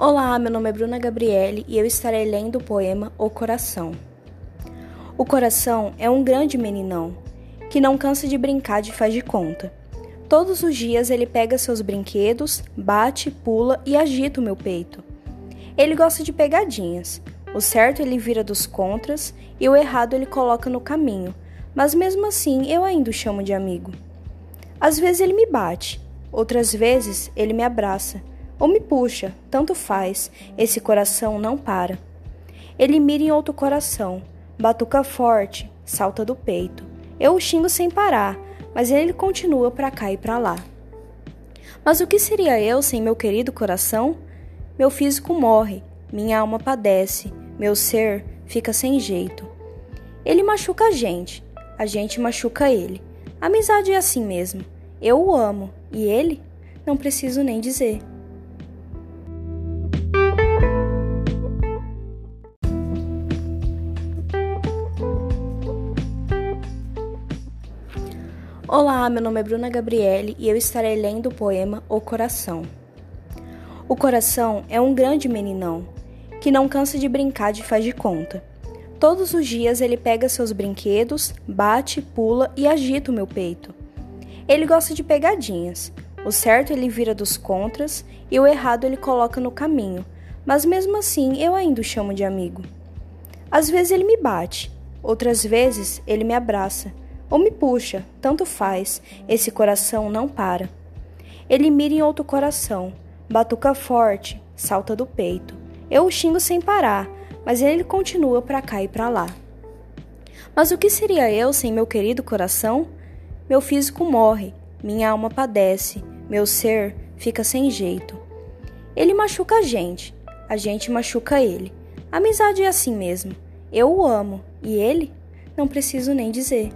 Olá, meu nome é Bruna Gabriele e eu estarei lendo o poema O Coração. O coração é um grande meninão que não cansa de brincar de faz de conta. Todos os dias ele pega seus brinquedos, bate, pula e agita o meu peito. Ele gosta de pegadinhas. O certo ele vira dos contras e o errado ele coloca no caminho, mas mesmo assim eu ainda o chamo de amigo. Às vezes ele me bate, outras vezes ele me abraça ou me puxa, tanto faz, esse coração não para. Ele mira em outro coração, batuca forte, salta do peito. Eu o xingo sem parar, mas ele continua para cá e para lá. Mas o que seria eu sem meu querido coração? Meu físico morre, minha alma padece, meu ser fica sem jeito. Ele machuca a gente, a gente machuca ele. amizade é assim mesmo. Eu o amo e ele? Não preciso nem dizer. Olá, meu nome é Bruna Gabriele e eu estarei lendo o poema O Coração. O coração é um grande meninão que não cansa de brincar de faz de conta. Todos os dias ele pega seus brinquedos, bate, pula e agita o meu peito. Ele gosta de pegadinhas. O certo ele vira dos contras e o errado ele coloca no caminho, mas mesmo assim eu ainda o chamo de amigo. Às vezes ele me bate, outras vezes ele me abraça ou me puxa, tanto faz, esse coração não para. Ele mira em outro coração, batuca forte, salta do peito. Eu o xingo sem parar, mas ele continua para cá e para lá. Mas o que seria eu sem meu querido coração? Meu físico morre, minha alma padece, meu ser fica sem jeito. Ele machuca a gente, a gente machuca ele. amizade é assim mesmo. Eu o amo e ele? Não preciso nem dizer.